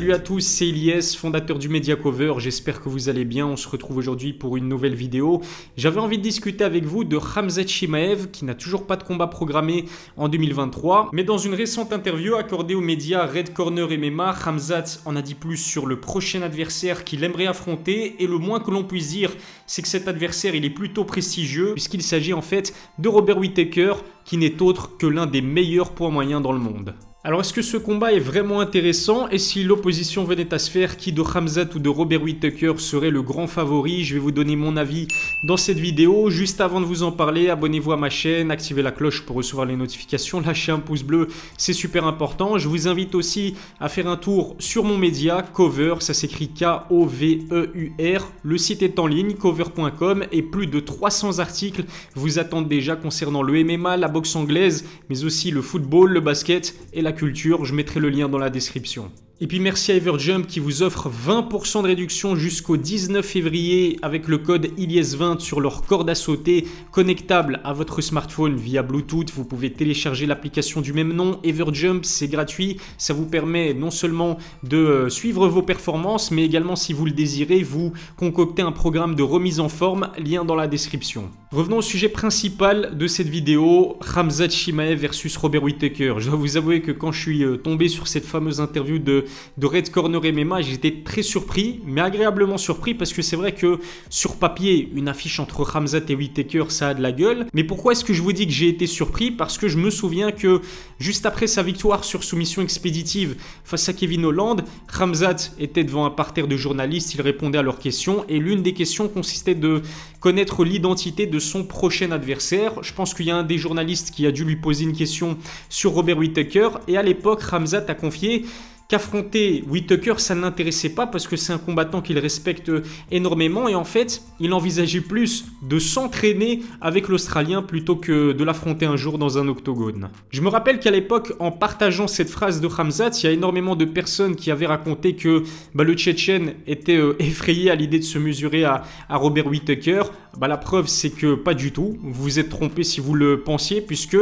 Salut à tous, c'est Elias, fondateur du Media Cover. J'espère que vous allez bien. On se retrouve aujourd'hui pour une nouvelle vidéo. J'avais envie de discuter avec vous de Ramzat Shimaev qui n'a toujours pas de combat programmé en 2023. Mais dans une récente interview accordée aux médias Red Corner MMA, Ramzat en a dit plus sur le prochain adversaire qu'il aimerait affronter. Et le moins que l'on puisse dire, c'est que cet adversaire il est plutôt prestigieux puisqu'il s'agit en fait de Robert Whittaker qui n'est autre que l'un des meilleurs poids moyens dans le monde. Alors est-ce que ce combat est vraiment intéressant? Et si l'opposition venait à se faire, qui de Hamzat ou de Robert Whittaker serait le grand favori? Je vais vous donner mon avis dans cette vidéo. Juste avant de vous en parler, abonnez-vous à ma chaîne, activez la cloche pour recevoir les notifications, lâchez un pouce bleu, c'est super important. Je vous invite aussi à faire un tour sur mon média, Cover, ça s'écrit K-O-V-E-U-R. Le site est en ligne, cover.com, et plus de 300 articles vous attendent déjà concernant le MMA, la boxe anglaise, mais aussi le football, le basket et la culture, je mettrai le lien dans la description. Et puis merci à Everjump qui vous offre 20% de réduction jusqu'au 19 février avec le code ILIES20 sur leur corde à sauter connectable à votre smartphone via Bluetooth. Vous pouvez télécharger l'application du même nom. Everjump, c'est gratuit. Ça vous permet non seulement de euh, suivre vos performances, mais également si vous le désirez, vous concocter un programme de remise en forme. Lien dans la description. Revenons au sujet principal de cette vidéo, Ramzat Shimaev versus Robert Whittaker. Je dois vous avouer que quand je suis euh, tombé sur cette fameuse interview de de Red Corner MMA. J'étais très surpris, mais agréablement surpris parce que c'est vrai que sur papier, une affiche entre Ramzat et Whittaker, ça a de la gueule. Mais pourquoi est-ce que je vous dis que j'ai été surpris? Parce que je me souviens que juste après sa victoire sur soumission expéditive face à Kevin Holland, Ramzat était devant un parterre de journalistes, il répondait à leurs questions et l'une des questions consistait de connaître l'identité de son prochain adversaire. Je pense qu'il y a un des journalistes qui a dû lui poser une question sur Robert Whittaker et à l'époque, Ramzat a confié qu'affronter Whitaker, ça ne l'intéressait pas parce que c'est un combattant qu'il respecte énormément et en fait, il envisageait plus de s'entraîner avec l'Australien plutôt que de l'affronter un jour dans un octogone. Je me rappelle qu'à l'époque, en partageant cette phrase de Hamzat, il y a énormément de personnes qui avaient raconté que bah, le Tchétchène était euh, effrayé à l'idée de se mesurer à, Robert Whitaker. Bah, la preuve, c'est que pas du tout. Vous vous êtes trompé si vous le pensiez, puisque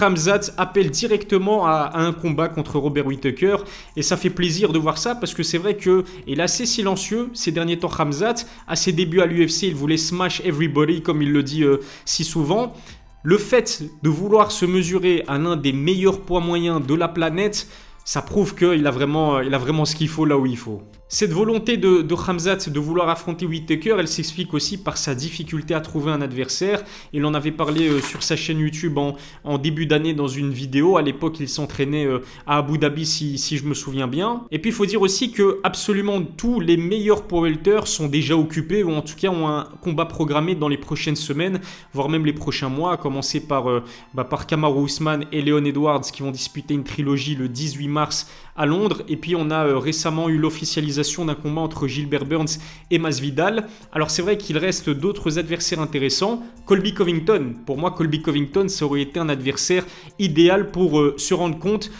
Hamzat appelle directement à, un combat contre Robert Whitaker et ça fait plaisir de voir ça parce que c'est vrai que il est assez silencieux ces derniers temps Hamzat. À ses débuts à l'UFC, il voulait smash everybody comme il le dit euh, si souvent. Le fait de vouloir se mesurer à l'un des meilleurs poids moyens de la planète, ça prouve qu'il a vraiment, il a vraiment ce qu'il faut là où il faut. Cette volonté de, de Hamzat de vouloir affronter Whittaker, elle s'explique aussi par sa difficulté à trouver un adversaire. Il en avait parlé euh, sur sa chaîne YouTube en, début d'année dans une vidéo. À l'époque, il s'entraînait euh, à Abu Dhabi, si, je me souviens bien. Et puis, il faut dire aussi que absolument tous les meilleurs powerlifters sont déjà occupés, ou en tout cas ont un combat programmé dans les prochaines semaines, voire même les prochains mois, à commencer par, euh, bah, par Usman et Leon Edwards qui vont disputer une trilogie le 18 mars à Londres. Et puis, on a récemment eu l'officialisation d'un combat entre Gilbert Burns et Masvidal. Alors c'est vrai qu'il reste d'autres adversaires intéressants. Colby Covington, pour moi Colby Covington, ça aurait été un adversaire idéal pour euh, se rendre compte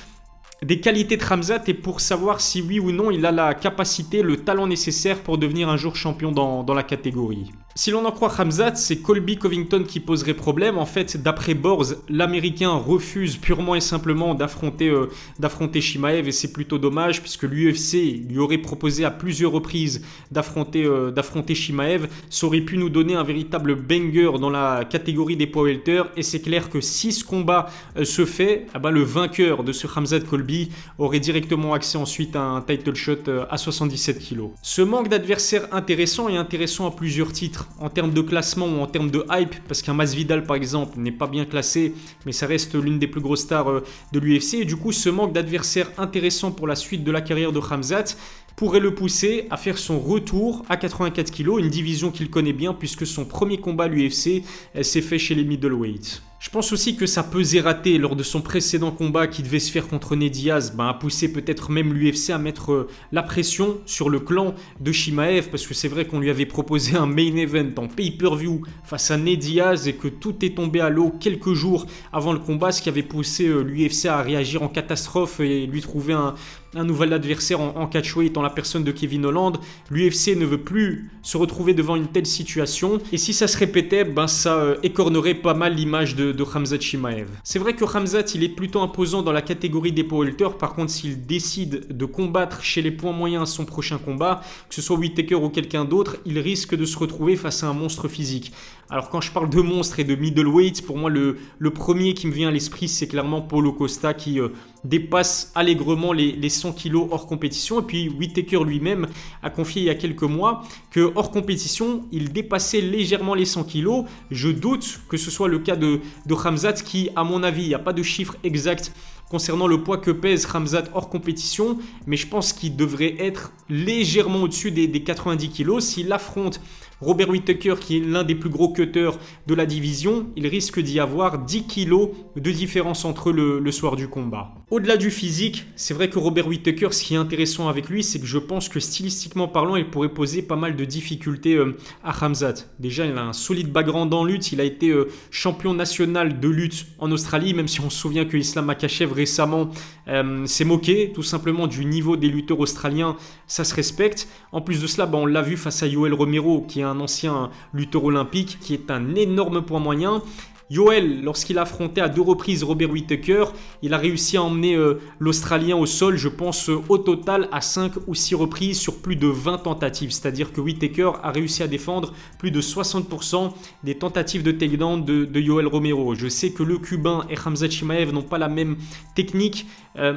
des qualités de Ramzat et pour savoir si oui ou non il a la capacité, le talent nécessaire pour devenir un jour champion dans la catégorie. Si l'on en croit Hamzat, c'est Colby Covington qui poserait problème. En fait, d'après Borz, l'Américain refuse purement et simplement d'affronter euh, d'affronter Shimaev et c'est plutôt dommage puisque l'UFC lui aurait proposé à plusieurs reprises d'affronter euh, d'affronter Shimaev. Ça aurait pu nous donner un véritable banger dans la catégorie des poids et c'est clair que si ce combat euh, se fait, ah ben, le vainqueur de ce Hamzat Colby aurait directement accès ensuite à un title shot à 77 kg. Ce manque d'adversaires intéressant est intéressant à plusieurs titres en termes de classement ou en termes de hype, parce qu'un Masvidal par exemple n'est pas bien classé, mais ça reste l'une des plus grosses stars euh, de l'UFC. Et du coup, ce manque d'adversaires intéressants pour la suite de la carrière de Hamzat pourrait le pousser à faire son retour à 84 kg, une division qu'il connaît bien puisque son premier combat à l'UFC s'est fait chez les middleweights. Je pense aussi que sa pesée ratée lors de son précédent combat qui devait se faire contre Ned Diaz ben, a poussé peut-être même l'UFC à mettre euh, la pression sur le clan de Shimaev parce que c'est vrai qu'on lui avait proposé un main event en pay-per-view face à Ned Diaz et que tout est tombé à l'eau quelques jours avant le combat, ce qui avait poussé euh, l'UFC à réagir en catastrophe et lui trouver un, un nouvel adversaire en, catchweight en la personne de Kevin Holland. L'UFC ne veut plus se retrouver devant une telle situation. Et si ça se répétait, ben ça euh, écornerait pas mal l'image de, de Hamzat Shimaev. C'est vrai que Hamzat, il est plutôt imposant dans la catégorie des power Par contre, s'il décide de combattre chez les points moyens son prochain combat, que ce soit Whittaker ou quelqu'un d'autre, il risque de se retrouver face à un monstre physique. Alors quand je parle de monstre et de middleweight, pour moi le, le premier qui me vient à l'esprit c'est clairement Paulo Costa qui euh, dépasse allègrement les, les, 100 kilos hors compétition. Et puis Whittaker lui-même a confié il y a quelques mois que hors compétition il dépassait légèrement les 100 kilos. Je doute que ce soit le cas de, de Hamzat qui à mon avis, il n'y a pas de chiffre exact concernant le poids que pèse Ramzat hors compétition, mais je pense qu'il devrait être légèrement au-dessus des, 90 kg. S'il affronte Robert Whittaker, qui est l'un des plus gros cutters de la division, il risque d'y avoir 10 kg de différence entre le, le soir du combat. Au-delà du physique, c'est vrai que Robert Whittaker, ce qui est intéressant avec lui, c'est que je pense que stylistiquement parlant, il pourrait poser pas mal de difficultés euh, à Ramzat. Déjà, il a un solide background en lutte, il a été euh, champion national de lutte en Australie, même si on se souvient que Islam Makachev récemment euh, s'est moqué tout simplement du niveau des lutteurs australiens, ça se respecte. En plus de cela, bah, on l'a vu face à Yoel Romero, qui est un ancien lutteur olympique, qui est un énorme point moyen. Yoel, lorsqu'il a affronté à deux reprises Robert Whittaker, il a réussi à emmener euh, l'Australien au sol, je pense, euh, au total à 5 ou 6 reprises sur plus de 20 tentatives. C'est-à-dire que Whittaker a réussi à défendre plus de 60% des tentatives de takedown de, de, Yoel Romero. Je sais que le Cubain et Hamza Chimaev n'ont pas la même technique. Euh,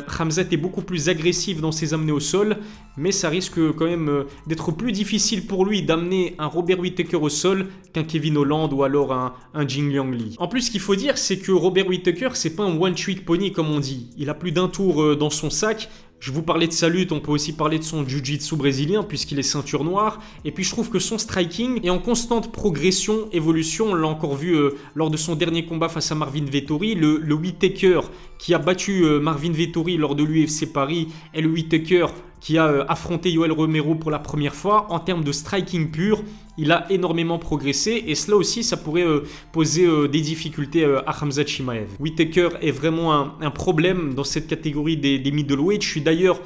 est beaucoup plus agressif dans ses amenés au sol, mais ça risque quand même euh, d'être plus difficile pour lui d'amener un Robert Whittaker au sol qu'un Kevin Holland ou alors un, un Jing Liang Lee. En plus, ce qu'il faut dire, c'est que Robert Whittaker, c'est pas un one-trick pony comme on dit. Il a plus d'un tour euh, dans son sac. Je vous parlais de sa lutte, on peut aussi parler de son jiu-jitsu brésilien puisqu'il est ceinture noire. Et puis je trouve que son striking est en constante progression, évolution. On l'a encore vu euh, lors de son dernier combat face à Marvin Vettori. Le, le Whittaker qui a battu euh, Marvin Vettori lors de l'UFC Paris et le Whittaker qui a euh, affronté Yoel Romero pour la première fois. En termes de striking pur, il a énormément progressé et cela aussi, ça pourrait euh, poser euh, des difficultés à Hamza Chimaev. Whitaker est vraiment un, problème dans cette catégorie des, des middleweight. Je suis d'ailleurs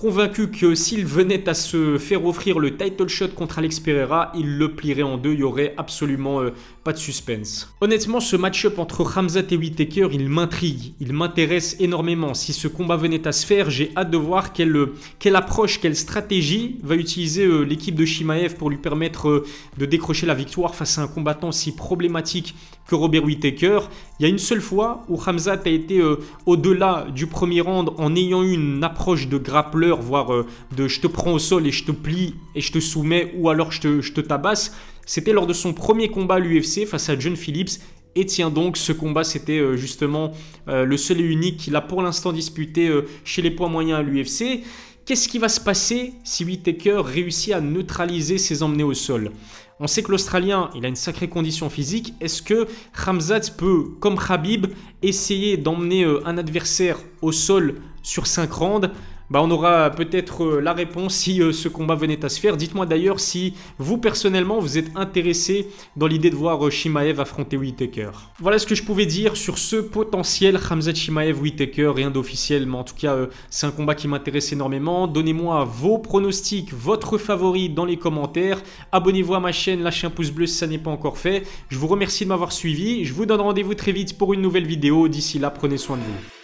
Convaincu que s'il venait à se faire offrir le title shot contre Alex Pereira, il le plierait en deux, il y aurait absolument euh, pas de suspense. Honnêtement, ce match-up entre Ramzat et Whittaker, il m'intrigue, il m'intéresse énormément. Si ce combat venait à se faire, j'ai hâte de voir quelle, quelle approche, quelle stratégie va utiliser euh, l'équipe de Shimaev pour lui permettre euh, de décrocher la victoire face à un combattant si problématique que Robert Whittaker. Il y a une seule fois où Ramzat a été au-delà du premier round en ayant eu une approche de grappleur voire euh, de je te prends au sol et je te plie et je te soumets, ou alors je te, je te tabasse. C'était lors de son premier combat à l'UFC face à John Phillips. Et tiens donc, ce combat, c'était euh, justement euh, le seul et unique qu'il a pour l'instant disputé chez les poids moyens à l'UFC. Qu'est-ce qui va se passer si Whittaker réussit à neutraliser ses emmenés au sol? On sait que l'Australien, il a une sacrée condition physique. Est-ce que Ramzat peut, comme Khabib, essayer d'emmener un adversaire au sol sur 5 rounds bah, on aura peut-être euh, la réponse si euh, ce combat venait à se faire. Dites-moi d'ailleurs si vous personnellement vous êtes intéressé dans l'idée de voir euh, Shimaev affronter Whitaker. Voilà ce que je pouvais dire sur ce potentiel Hamzat Shimaev Whitaker, rien d'officiel, mais en tout cas c'est un combat qui m'intéresse énormément. Donnez-moi vos pronostics, votre favori dans les commentaires. Abonnez-vous à ma chaîne, lâchez un pouce bleu si ça n'est pas encore fait. Je vous remercie de m'avoir suivi. Je vous donne rendez-vous très vite pour une nouvelle vidéo. D'ici là, prenez soin de vous.